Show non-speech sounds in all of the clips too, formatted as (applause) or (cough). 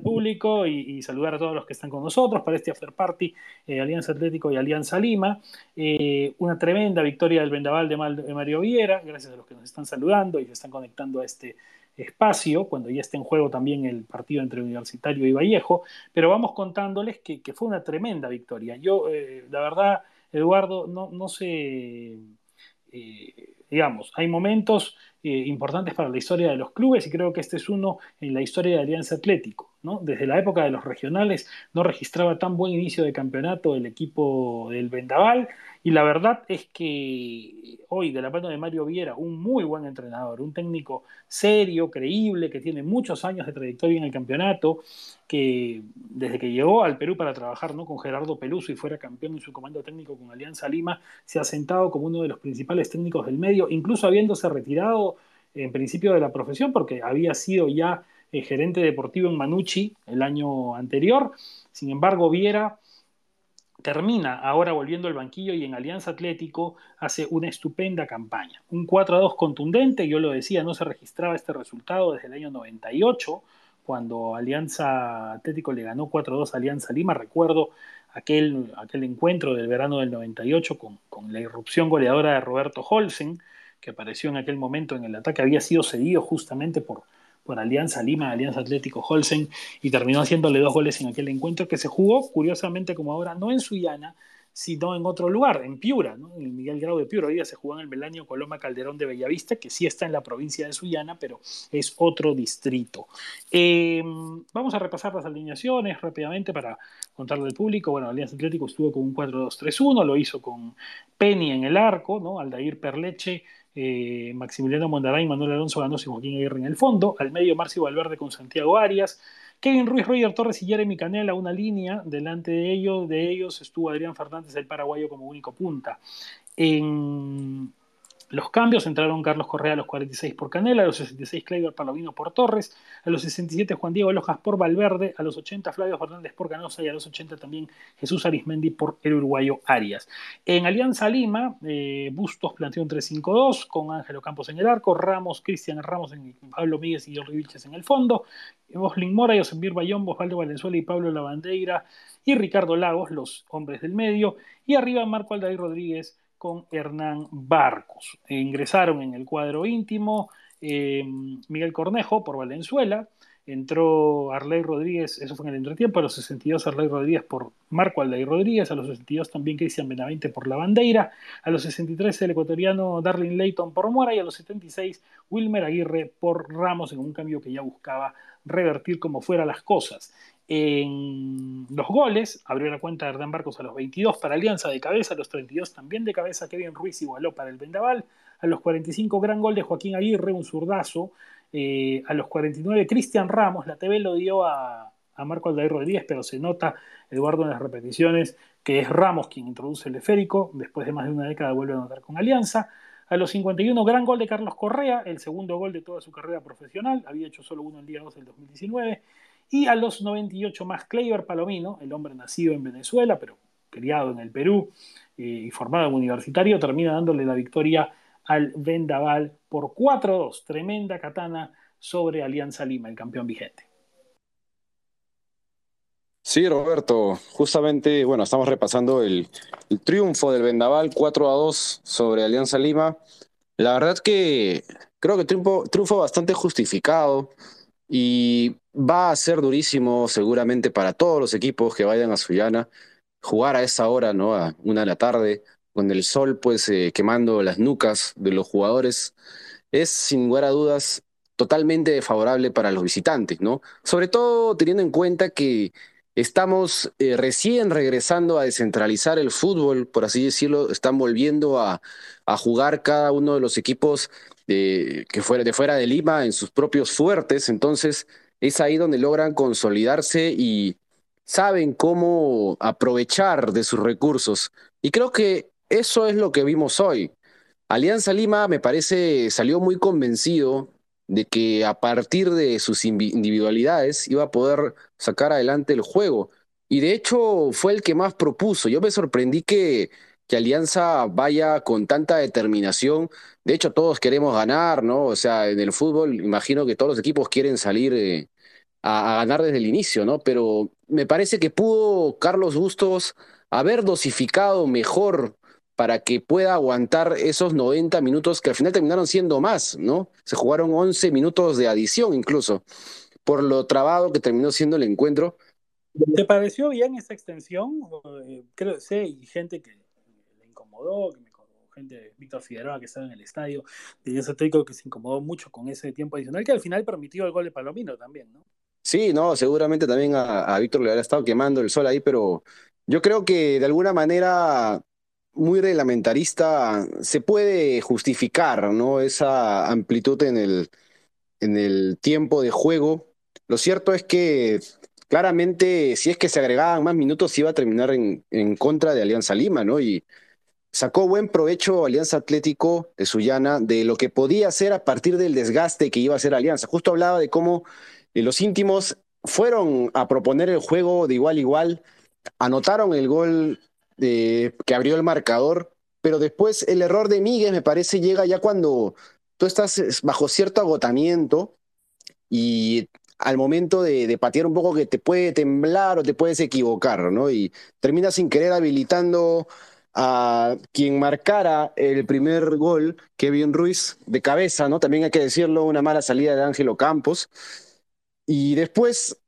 público y, saludar a todos los que están con nosotros para este after party, eh, Alianza Atlético y Alianza Lima. Eh, una tremenda victoria del Vendaval de, Mario Viera, gracias a los que nos están saludando y se están conectando a este espacio, cuando ya esté en juego también el partido entre Universitario y Vallejo, pero vamos contándoles que, fue una tremenda victoria. Yo, eh, la verdad, Eduardo, no, no sé, digamos, hay momentos eh, importantes para la historia de los clubes y creo que este es uno en la historia de Alianza Atlético. ¿no? Desde la época de los regionales no registraba tan buen inicio de campeonato el equipo del Vendaval y la verdad es que hoy, de la mano de Mario Viera, un muy buen entrenador, un técnico serio, creíble, que tiene muchos años de trayectoria en el campeonato, que desde que llegó al Perú para trabajar ¿no? con Gerardo Peluso y fuera campeón en su comando técnico con Alianza Lima, se ha sentado como uno de los principales técnicos del medio, incluso habiéndose retirado en principio de la profesión, porque había sido ya eh, gerente deportivo en Manucci el año anterior. Sin embargo, Viera termina ahora volviendo al banquillo y en Alianza Atlético hace una estupenda campaña. Un 4 a 2 contundente, yo lo decía, no se registraba este resultado desde el año 98, cuando Alianza Atlético le ganó 4 a 2 a Alianza Lima. Recuerdo aquel, aquel encuentro del verano del 98 con, con la irrupción goleadora de Roberto Holsen, que apareció en aquel momento en el ataque, había sido cedido justamente por, por Alianza Lima, Alianza Atlético Holsen, y terminó haciéndole dos goles en aquel encuentro que se jugó, curiosamente como ahora, no en Suyana, sino en otro lugar, en Piura, en el Miguel Grau de Piura. Hoy día se jugó en el Melanio Coloma Calderón de Bellavista, que sí está en la provincia de Suyana, pero es otro distrito. Eh, vamos a repasar las alineaciones rápidamente para contarle al público. Bueno, Alianza Atlético estuvo con un 4-2-3-1, lo hizo con Penny en el arco, ¿no? Aldair Perleche, eh, Maximiliano Mondaray, Manuel Alonso Ganoso y Joaquín Aguirre en el fondo, al medio Marcio Valverde con Santiago Arias, Kevin Ruiz, Roger Torres y Jeremy Canela, una línea, delante de ellos, de ellos estuvo Adrián Fernández, el paraguayo, como único punta. En los cambios entraron Carlos Correa a los 46 por Canela, a los 66 Kleiber Palomino por Torres, a los 67 Juan Diego Lojas por Valverde, a los 80 Flavio Fernández por Canosa y a los 80 también Jesús Arismendi por el uruguayo Arias. En Alianza Lima, eh, Bustos planteó un 3-5-2 con Ángelo Campos en el arco, Ramos, Cristian Ramos, en, Pablo Míguez y Jorge Vilches en el fondo, Boslin Mora, Yosemir Bayón, Osvaldo Valenzuela y Pablo Lavandeira y Ricardo Lagos, los hombres del medio, y arriba Marco Aldair Rodríguez con Hernán Barcos. ingresaron en el cuadro íntimo eh, Miguel Cornejo por Valenzuela, entró Arley Rodríguez, eso fue en el entretiempo, a los 62 Arley Rodríguez por Marco Alday Rodríguez, a los 62 también Cristian Benavente por La Bandeira, a los 63 el ecuatoriano Darlin Layton por Mora y a los 76 Wilmer Aguirre por Ramos en un cambio que ya buscaba revertir como fuera las cosas. En los goles, abrió la cuenta de Hernán Barcos a los 22 para Alianza de cabeza, a los 32 también de cabeza, Kevin Ruiz igualó para el Vendaval, a los 45 gran gol de Joaquín Aguirre, un zurdazo, eh, a los 49 Cristian Ramos, la TV lo dio a, Marco Aldair Rodríguez, pero se nota, Eduardo, en las repeticiones, que es Ramos quien introduce el esférico, después de más de una década vuelve a anotar con Alianza. A los 51, gran gol de Carlos Correa, el segundo gol de toda su carrera profesional, había hecho solo uno el día 2 del 2019. Y a los 98 más Kleiber Palomino, el hombre nacido en Venezuela, pero criado en el Perú eh, y formado en universitario, termina dándole la victoria al Vendaval por 4-2. Tremenda katana sobre Alianza Lima, el campeón vigente. Sí, Roberto, justamente, bueno, estamos repasando el, triunfo del Vendaval 4 2 sobre Alianza Lima. La verdad que creo que triunfo, triunfo bastante justificado y va a ser durísimo seguramente para todos los equipos que vayan a Sullana jugar a esa hora, ¿no? A una de la tarde, con el sol pues eh, quemando las nucas de los jugadores, es sin lugar a dudas totalmente favorable para los visitantes, ¿no? Sobre todo teniendo en cuenta que estamos eh, recién regresando a descentralizar el fútbol, por así decirlo, están volviendo a, a jugar cada uno de los equipos de, que fuera, de fuera de Lima en sus propios fuertes, entonces es ahí donde logran consolidarse y saben cómo aprovechar de sus recursos. Y creo que eso es lo que vimos hoy. Alianza Lima me parece salió muy convencido de que a partir de sus individualidades iba a poder sacar adelante el juego. Y de hecho fue el que más propuso. Yo me sorprendí que, que Alianza vaya con tanta determinación. De hecho, todos queremos ganar, ¿no? O sea, en el fútbol, imagino que todos los equipos quieren salir eh, a, ganar desde el inicio, ¿no? Pero me parece que pudo Carlos Bustos haber dosificado mejor para que pueda aguantar esos 90 minutos que al final terminaron siendo más, ¿no? Se jugaron 11 minutos de adición incluso, por lo trabado que terminó siendo el encuentro. ¿Te pareció bien esa extensión? Eh, creo, sé, y gente que le incomodó, gente, Víctor Figueroa que estaba en el estadio, de ese técnico que se incomodó mucho con ese tiempo adicional, que al final permitió el gol de Palomino también, ¿no? Sí, no, seguramente también a, Víctor le habrá estado quemando el sol ahí, pero yo creo que de alguna manera muy reglamentarista se puede justificar, ¿no? Esa amplitud en el, en el tiempo de juego. Lo cierto es que claramente si es que se agregaban más minutos iba a terminar en, en contra de Alianza Lima, ¿no? Y sacó buen provecho Alianza Atlético de Sullana de lo que podía hacer a partir del desgaste que iba a hacer Alianza. Justo hablaba de cómo los íntimos fueron a proponer el juego de igual a igual, anotaron el gol que abrió el marcador, pero después el error de Miguel me parece llega ya cuando tú estás bajo cierto agotamiento y al momento de, patear un poco que te puede temblar o te puedes equivocar, ¿no? Y terminas sin querer habilitando a quien marcara el primer gol, Kevin Ruiz, de cabeza, ¿no? También hay que decirlo, una mala salida de Ángelo Campos. Y después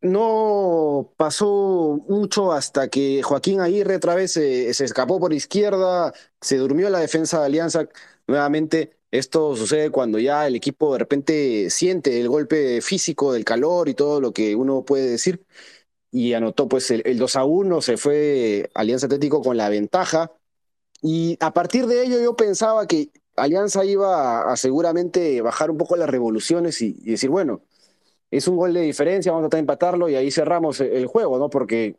no pasó mucho hasta que Joaquín Aguirre otra vez se, escapó por izquierda, se durmió la defensa de Alianza. Nuevamente, esto sucede cuando ya el equipo de repente siente el golpe físico del calor y todo lo que uno puede decir. Y anotó pues el, el 2 a 1, se fue Alianza Atlético con la ventaja. Y a partir de ello yo pensaba que Alianza iba a, seguramente bajar un poco las revoluciones y decir, bueno, es un gol de diferencia, vamos a tratar de empatarlo y ahí cerramos el juego, ¿no? Porque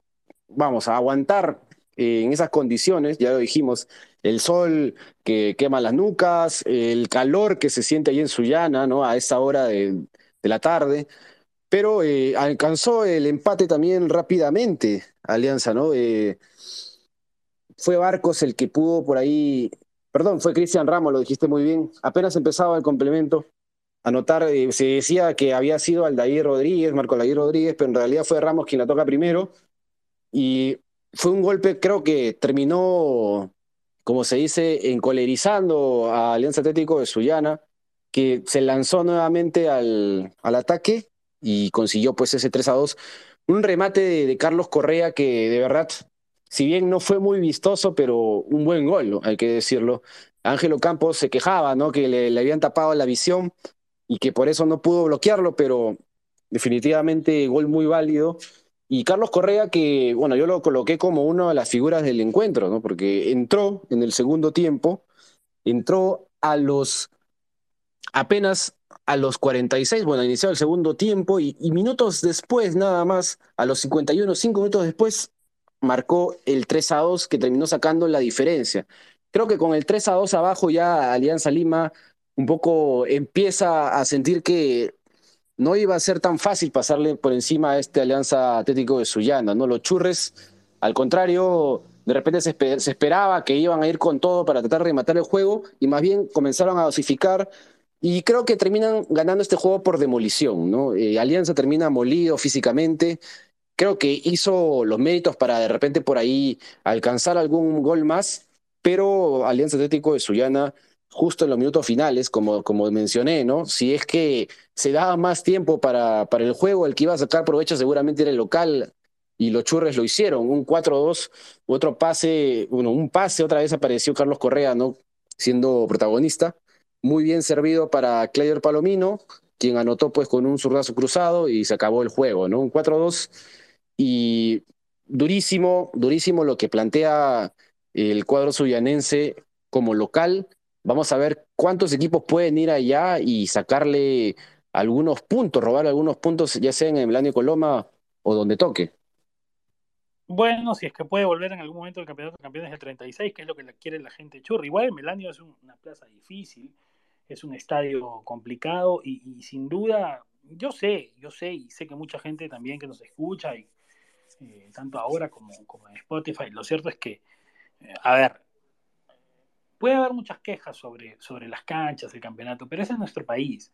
vamos a aguantar eh, en esas condiciones, ya lo dijimos, el sol que quema las nucas, el calor que se siente ahí en Sullana, ¿no? A esa hora de, la tarde, pero eh, alcanzó el empate también rápidamente, Alianza, ¿no? Eh, fue Barcos el que pudo por ahí, perdón, fue Cristian Ramos, lo dijiste muy bien, apenas empezaba el complemento, anotar, eh, se decía que había sido Aldair Rodríguez, Marco Aldair Rodríguez, pero en realidad fue Ramos quien la toca primero. Y fue un golpe, creo que terminó, como se dice, encolerizando a Alianza Atlético de Sullana, que se lanzó nuevamente al, al ataque y consiguió pues ese 3 a 2. Un remate de, Carlos Correa que de verdad, si bien no fue muy vistoso, pero un buen gol, hay que decirlo. Ángelo Campos se quejaba, ¿no? Que le, le, habían tapado la visión y que por eso no pudo bloquearlo, pero definitivamente gol muy válido. Y Carlos Correa, que bueno, yo lo coloqué como una de las figuras del encuentro, ¿no? Porque entró en el segundo tiempo, entró a los apenas a los 46, bueno, inició el segundo tiempo y, minutos después, nada más, a los 51, cinco minutos después, marcó el 3 a 2 que terminó sacando la diferencia. Creo que con el 3 a 2 abajo ya Alianza Lima un poco empieza a sentir que no iba a ser tan fácil pasarle por encima a este Alianza Atlético de Sullana, ¿no? Los churres, al contrario, de repente se, esperaba que iban a ir con todo para tratar de matar el juego y más bien comenzaron a dosificar y creo que terminan ganando este juego por demolición, ¿no? Eh, Alianza termina molido físicamente, creo que hizo los méritos para de repente por ahí alcanzar algún gol más, pero Alianza Atlético de Sullana justo en los minutos finales, como, como mencioné, ¿no? Si es que se daba más tiempo para, para el juego, el que iba a sacar provecho seguramente era el local, y los churres lo hicieron, un 4-2, otro pase, bueno, un pase, otra vez apareció Carlos Correa, ¿no? Siendo protagonista, muy bien servido para Clayer Palomino, quien anotó pues con un zurdazo cruzado y se acabó el juego, ¿no? Un 4-2 y durísimo, durísimo lo que plantea el cuadro suyanense como local, Vamos a ver cuántos equipos pueden ir allá y sacarle algunos puntos, robar algunos puntos, ya sea en el Coloma o donde toque. Bueno, si es que puede volver en algún momento el campeonato de campeones del 36, que es lo que quiere la gente churri. Igual el Melanio es una plaza difícil, es un estadio complicado y, sin duda, yo sé, yo sé y sé que mucha gente también que nos escucha, y, eh, tanto ahora como, como en Spotify, lo cierto es que, eh, a ver, puede haber muchas quejas sobre, sobre las canchas, el campeonato, pero ese es nuestro país.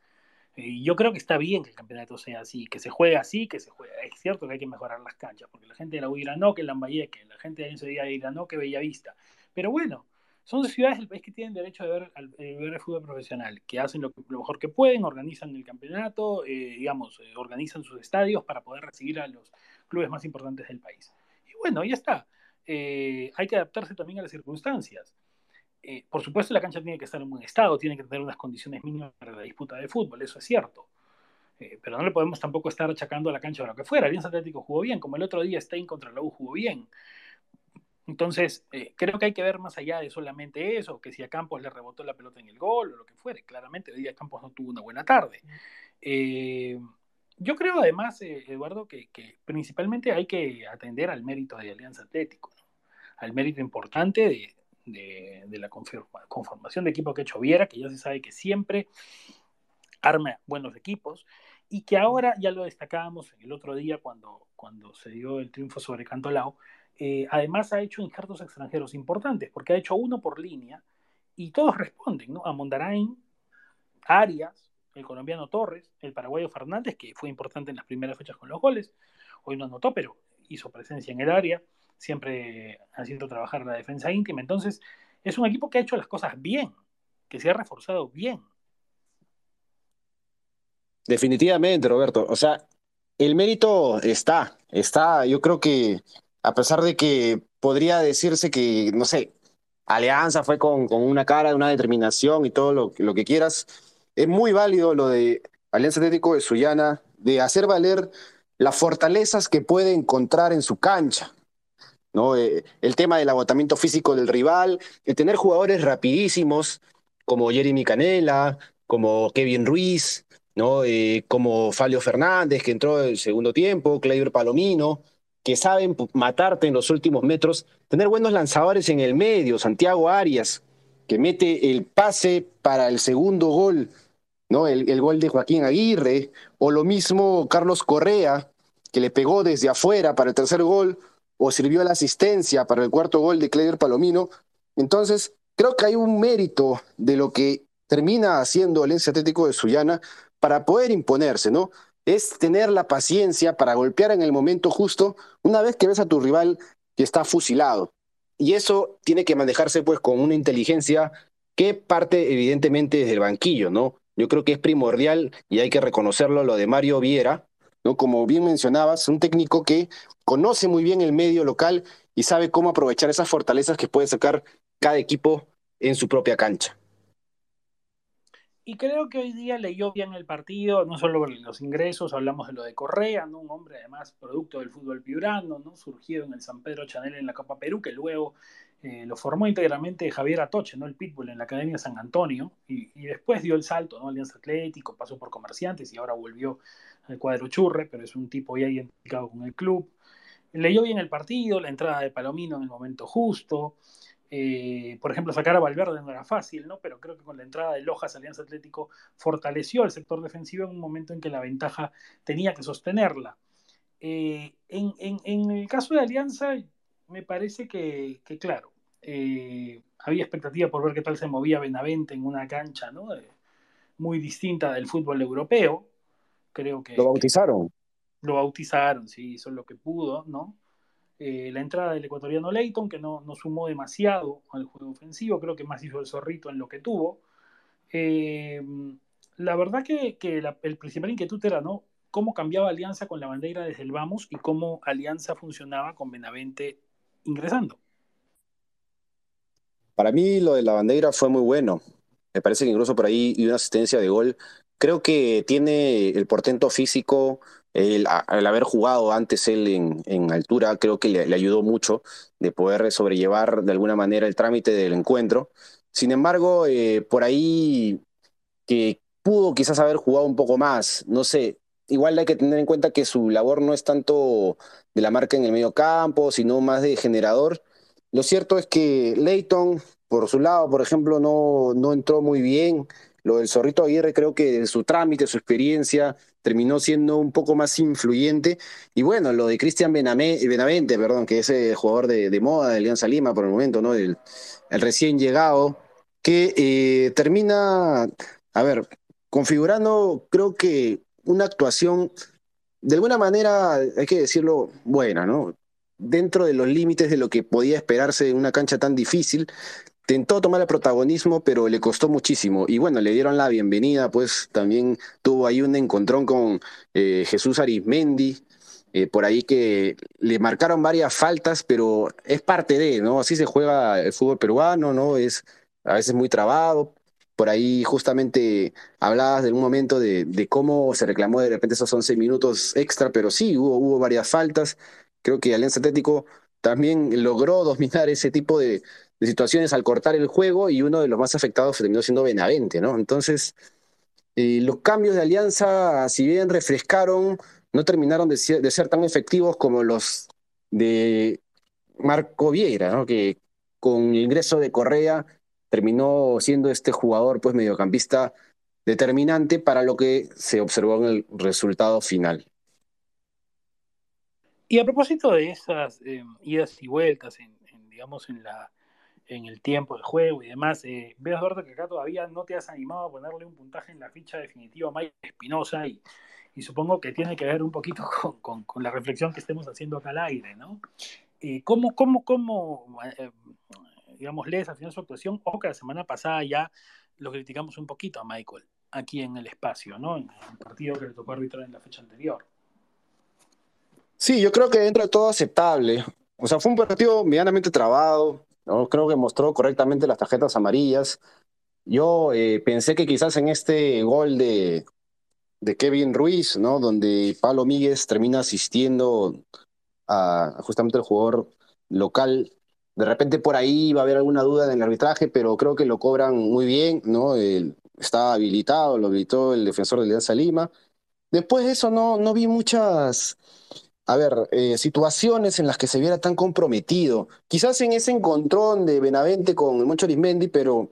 Y yo creo que está bien que el campeonato sea así, que se juegue así, que se juegue. Es cierto que hay que mejorar las canchas, porque la gente de la U dirá no, que Lambayeque, la gente de día dirá no, que Bellavista. Pero bueno, son ciudades del país que tienen derecho a ver, el fútbol profesional, que hacen lo, mejor que pueden, organizan el campeonato, eh, digamos, eh, organizan sus estadios para poder recibir a los clubes más importantes del país. Y bueno, ya está. Eh, hay que adaptarse también a las circunstancias. Eh, por supuesto, la cancha tiene que estar en buen estado, tiene que tener unas condiciones mínimas para la disputa de fútbol, eso es cierto. Eh, pero no le podemos tampoco estar achacando a la cancha o lo que fuera. Alianza Atlético jugó bien, como el otro día Stein contra la U jugó bien. Entonces, creo que hay que ver más allá de solamente eso, que si a Campos le rebotó la pelota en el gol o lo que fuere. Claramente, hoy día Campos no tuvo una buena tarde. yo creo además, Eduardo, que, principalmente hay que atender al mérito de Alianza Atlético, al mérito importante de, de, la conformación de equipo que ha hecho Viera, que ya se sabe que siempre arma buenos equipos y que ahora ya lo destacábamos el otro día cuando, cuando se dio el triunfo sobre Cantolao, eh, además ha hecho injertos extranjeros importantes, porque ha hecho uno por línea y todos responden, ¿no? A Mondarain, Arias, el colombiano Torres, el paraguayo Fernández, que fue importante en las primeras fechas con los goles, hoy no anotó, pero hizo presencia en el área, siempre haciendo trabajar la defensa íntima. Entonces, es un equipo que ha hecho las cosas bien, que se ha reforzado bien. Definitivamente, Roberto. O sea, el mérito está, está. Yo creo que, a pesar de que podría decirse que, no sé, Alianza fue con, con una cara, una determinación y todo lo, lo que quieras, es muy válido lo de Alianza Atlético de Sullana, de hacer valer las fortalezas que puede encontrar en su cancha. ¿no? Eh, el tema del agotamiento físico del rival, el tener jugadores rapidísimos como Jeremy Canela, como Kevin Ruiz, ¿no? Eh, como Fabio Fernández, que entró en el segundo tiempo, Clayber Palomino, que saben matarte en los últimos metros, tener buenos lanzadores en el medio, Santiago Arias, que mete el pase para el segundo gol, ¿no? El, gol de Joaquín Aguirre, o lo mismo Carlos Correa, que le pegó desde afuera para el tercer gol, o sirvió la asistencia para el cuarto gol de Clever Palomino. Entonces, creo que hay un mérito de lo que termina haciendo el Atlético de Sullana para poder imponerse, ¿no? Es tener la paciencia para golpear en el momento justo una vez que ves a tu rival que está fusilado. Y eso tiene que manejarse pues con una inteligencia que parte evidentemente desde el banquillo, ¿no? Yo creo que es primordial y hay que reconocerlo lo de Mario Viera, ¿no? Como bien mencionabas, un técnico que conoce muy bien el medio local y sabe cómo aprovechar esas fortalezas que puede sacar cada equipo en su propia cancha. Y creo que hoy día leyó bien el partido, no solo los ingresos, hablamos de lo de Correa, ¿no? un hombre además producto del fútbol piurano, ¿no? surgido en el San Pedro Chanel en la Copa Perú, que luego eh, lo formó íntegramente Javier Atoche, ¿no? el Pitbull en la Academia San Antonio, y, y, después dio el salto, ¿no? Alianza Atlético, pasó por Comerciantes y ahora volvió al cuadro Churre, pero es un tipo ya identificado con el club leyó bien el partido, la entrada de Palomino en el momento justo. Eh, por ejemplo, sacar a Valverde no era fácil, ¿no? Pero creo que con la entrada de Lojas Alianza Atlético fortaleció el sector defensivo en un momento en que la ventaja tenía que sostenerla. Eh, en, el caso de Alianza, me parece que, claro, eh, había expectativa por ver qué tal se movía Benavente en una cancha, ¿no? muy distinta del fútbol europeo. Creo que. Lo bautizaron lo bautizaron, sí, hizo lo que pudo, ¿no? Eh, la entrada del ecuatoriano Leighton, que no, no, sumó demasiado al juego ofensivo, creo que más hizo el zorrito en lo que tuvo. Eh, la verdad que, que el principal inquietud era, ¿no? Cómo cambiaba Alianza con la bandera desde el Vamos y cómo Alianza funcionaba con Benavente ingresando. Para mí lo de la bandera fue muy bueno. Me parece que incluso por ahí y una asistencia de gol. Creo que tiene el portento físico el, haber jugado antes él en, altura, creo que le, ayudó mucho de poder sobrellevar de alguna manera el trámite del encuentro. Sin embargo, eh, por ahí que pudo quizás haber jugado un poco más, no sé, igual hay que tener en cuenta que su labor no es tanto de la marca en el medio campo, sino más de generador. Lo cierto es que Leighton, por su lado, por ejemplo, no, no entró muy bien. Lo del Zorrito Aguirre creo que su trámite, su experiencia, terminó siendo un poco más influyente. Y bueno, lo de Cristian Benavente, perdón, que es el jugador de, moda de Alianza Lima por el momento, ¿no? El, recién llegado, que eh, termina, a ver, configurando, creo que una actuación, de alguna manera, hay que decirlo, buena, ¿no? Dentro de los límites de lo que podía esperarse en una cancha tan difícil, tentó tomar el protagonismo, pero le costó muchísimo. Y bueno, le dieron la bienvenida, pues también tuvo ahí un encontrón con eh, Jesús Arismendi, eh, por ahí que le marcaron varias faltas, pero es parte de, ¿no? Así se juega el fútbol peruano, ¿no? Es a veces muy trabado. Por ahí justamente hablabas de un momento de, cómo se reclamó de repente esos 11 minutos extra, pero sí, hubo, hubo varias faltas. Creo que Alianza Atlético también logró dominar ese tipo de, situaciones al cortar el juego y uno de los más afectados terminó siendo Benavente, ¿no? Entonces, eh, los cambios de alianza, si bien refrescaron, no terminaron de ser, tan efectivos como los de Marco Vieira, ¿no? Que con el ingreso de Correa terminó siendo este jugador, pues, mediocampista determinante para lo que se observó en el resultado final. Y a propósito de esas eh, idas y vueltas, digamos, en la, en el tiempo del juego y demás. Eh, veo, Eduardo, que acá todavía no te has animado a ponerle un puntaje en la ficha definitiva a Mike Espinosa y, supongo que tiene que ver un poquito (laughs) con, la reflexión que estemos haciendo acá al aire, ¿no? Eh, ¿Cómo, cómo, cómo eh, digamos, lees al final su actuación? O que la semana pasada ya lo criticamos un poquito a Michael aquí en el espacio, ¿no? En el partido que le tocó arbitrar en la fecha anterior. Sí, yo creo que dentro de todo aceptable. O sea, fue un partido medianamente trabado, ¿no? Creo que mostró correctamente las tarjetas amarillas. Yo eh, pensé que quizás en este gol de, de Kevin Ruiz, ¿no? Donde Pablo Míguez termina asistiendo a justamente el jugador local. De repente por ahí va a haber alguna duda en el arbitraje, pero creo que lo cobran muy bien, ¿no? está habilitado, lo habilitó el defensor de Alianza Lima. Después de eso no, no vi muchas a ver, eh, situaciones en las que se viera tan comprometido. Quizás en ese encontrón de Benavente con el Moncho Arismendi, pero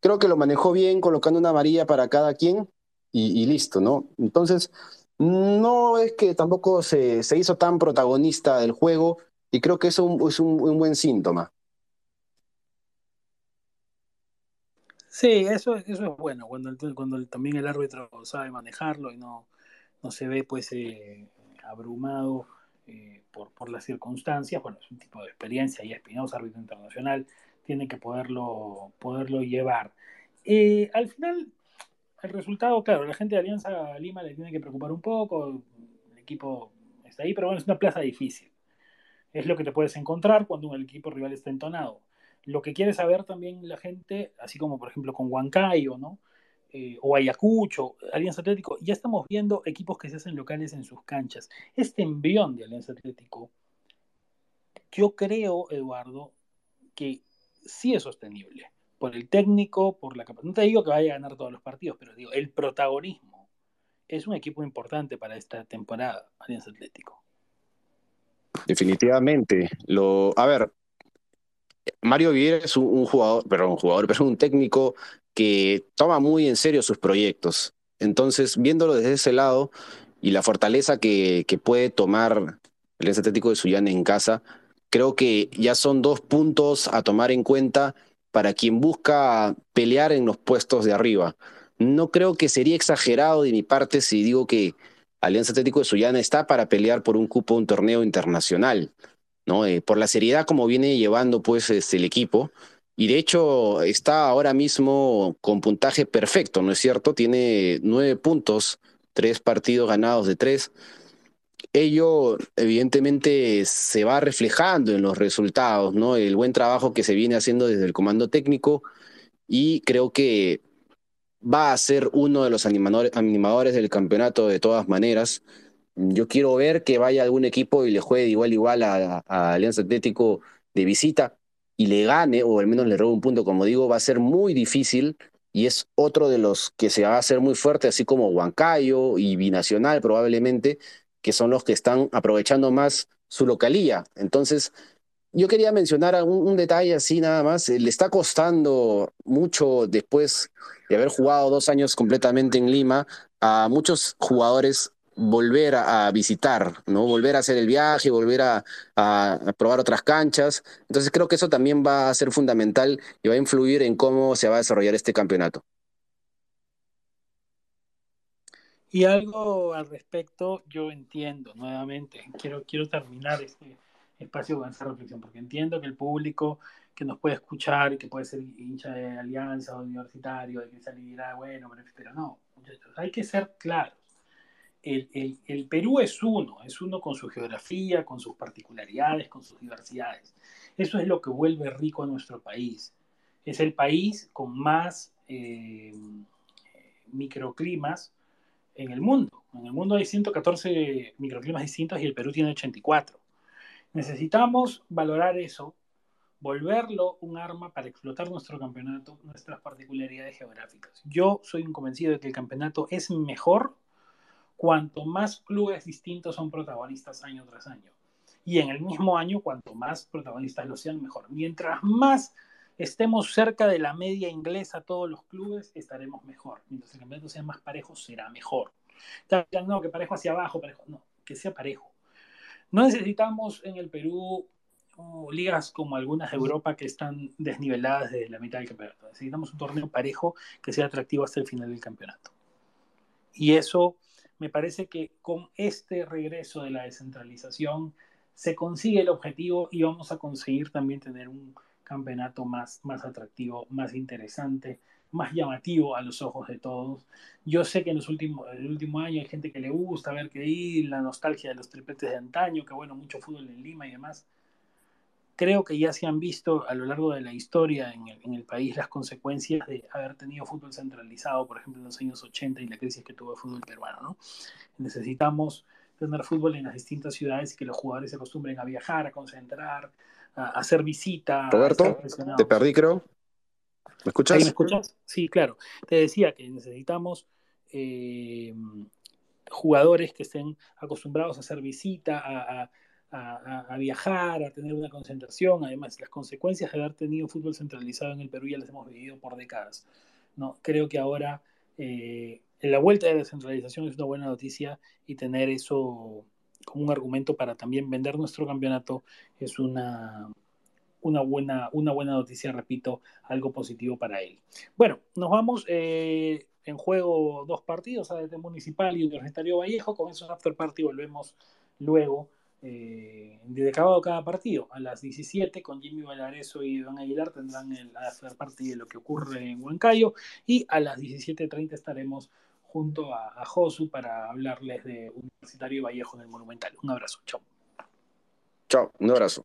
creo que lo manejó bien, colocando una amarilla para cada quien y, listo, ¿no? Entonces, no es que tampoco se, se, hizo tan protagonista del juego y creo que eso es un, buen síntoma. Sí, eso, eso es bueno, cuando, cuando también el árbitro sabe manejarlo y no, no se ve pues eh, abrumado eh, por, por las circunstancias, bueno, es un tipo de experiencia y Espinosa, árbitro internacional, tiene que poderlo, poderlo llevar. Eh, al final, el resultado, claro, la gente de Alianza Lima le tiene que preocupar un poco, el equipo está ahí, pero bueno, es una plaza difícil. Es lo que te puedes encontrar cuando un equipo rival está entonado. Lo que quiere saber también la gente, así como por ejemplo con Huancayo, ¿no? Eh, o Ayacucho, Alianza Atlético, ya estamos viendo equipos que se hacen locales en sus canchas. Este envión de Alianza Atlético, yo creo, Eduardo, que sí es sostenible. Por el técnico, por la capacidad. No te digo que vaya a ganar todos los partidos, pero digo, el protagonismo es un equipo importante para esta temporada, Alianza Atlético. Definitivamente. A ver, Mario Vieira es un, jugador, pero un jugador, pero es un técnico que toma muy en serio sus proyectos. Entonces, viéndolo desde ese lado y la fortaleza que, que puede tomar el Atlético de Sullana en casa, creo que ya son dos puntos a tomar en cuenta para quien busca pelear en los puestos de arriba. No creo que sería exagerado de mi parte si digo que Alianza Atlético de Sullana está para pelear por un cupo un torneo internacional, ¿no? Eh, por la seriedad como viene llevando pues este, el equipo y de hecho está ahora mismo con puntaje perfecto, ¿no es cierto? Tiene nueve puntos, tres partidos ganados de tres. Ello evidentemente se va reflejando en los resultados, ¿no? El buen trabajo que se viene haciendo desde el comando técnico y creo que va a ser uno de los animadores, del campeonato de todas maneras. Yo quiero ver que vaya algún equipo y le juegue igual igual a Alianza Atlético de visita y le gane, o al menos le robe un punto, como digo, va a ser muy difícil y es otro de los que se va a hacer muy fuerte, así como Huancayo y Binacional probablemente, que son los que están aprovechando más su localía. Entonces, yo quería mencionar un, un detalle así nada más. Le está costando mucho después de haber jugado dos años completamente en Lima a muchos jugadores volver a, visitar, ¿no? Volver a hacer el viaje, volver a, probar otras canchas. Entonces creo que eso también va a ser fundamental y va a influir en cómo se va a desarrollar este campeonato. Y algo al respecto, yo entiendo nuevamente, quiero, quiero terminar este espacio con esa reflexión, porque entiendo que el público que nos puede escuchar y que puede ser hincha de alianza o universitario, de que se dirá, bueno, pero no, muchachos, hay que ser claros. El, Perú es uno, es uno con su geografía, con sus particularidades, con sus diversidades. Eso es lo que vuelve rico a nuestro país. Es el país con más eh, microclimas en el mundo. En el mundo hay 114 microclimas distintos y el Perú tiene 84. Necesitamos valorar eso, volverlo un arma para explotar nuestro campeonato, nuestras particularidades geográficas. Yo soy un convencido de que el campeonato es mejor cuanto más clubes distintos son protagonistas año tras año. Y en el mismo año, cuanto más protagonistas lo sean, mejor. Mientras más estemos cerca de la media inglesa todos los clubes, estaremos mejor. Mientras el campeonato sea más parejo, será mejor. No, que parejo hacia abajo, parejo. No, que sea parejo. No necesitamos en el Perú uh, ligas como algunas de Europa que están desniveladas desde la mitad del campeonato. Necesitamos un torneo parejo que sea atractivo hasta el final del campeonato. Y eso me parece que con este regreso de la descentralización se consigue el objetivo y vamos a conseguir también tener un campeonato más, más atractivo, más interesante, más llamativo a los ojos de todos. Yo sé que en los últimos, el último año hay gente que le gusta ver que ir, la nostalgia de los tripletes de antaño, que bueno, mucho fútbol en Lima y demás. Creo que ya se han visto a lo largo de la historia en el, en el país las consecuencias de haber tenido fútbol centralizado, por ejemplo, en los años 80 y la crisis que tuvo el fútbol peruano. ¿no? Necesitamos tener fútbol en las distintas ciudades y que los jugadores se acostumbren a viajar, a concentrar, a, hacer visita. Roberto, te perdí, creo. ¿Me escuchas? ¿Me escuchas? Sí, claro. Te decía que necesitamos eh, jugadores que estén acostumbrados a hacer visita, a, a, viajar, a tener una concentración. Además, las consecuencias de haber tenido fútbol centralizado en el Perú ya las hemos vivido por décadas. ¿no? Creo que ahora eh, la vuelta de la descentralización es una buena noticia y tener eso como un argumento para también vender nuestro campeonato es una, una, buena, una buena noticia, repito, algo positivo para él. Bueno, nos vamos eh, en juego dos partidos, ADT Municipal y Universitario Vallejo, con esos after party volvemos luego. Eh, de acabado cada partido. A las 17 con Jimmy Valareso y Iván Aguilar tendrán el after party de lo que ocurre en Huancayo y a las 17.30 estaremos junto a, Josu para hablarles de Universitario Vallejo en el Monumental. Un abrazo, chao. Chao, un abrazo.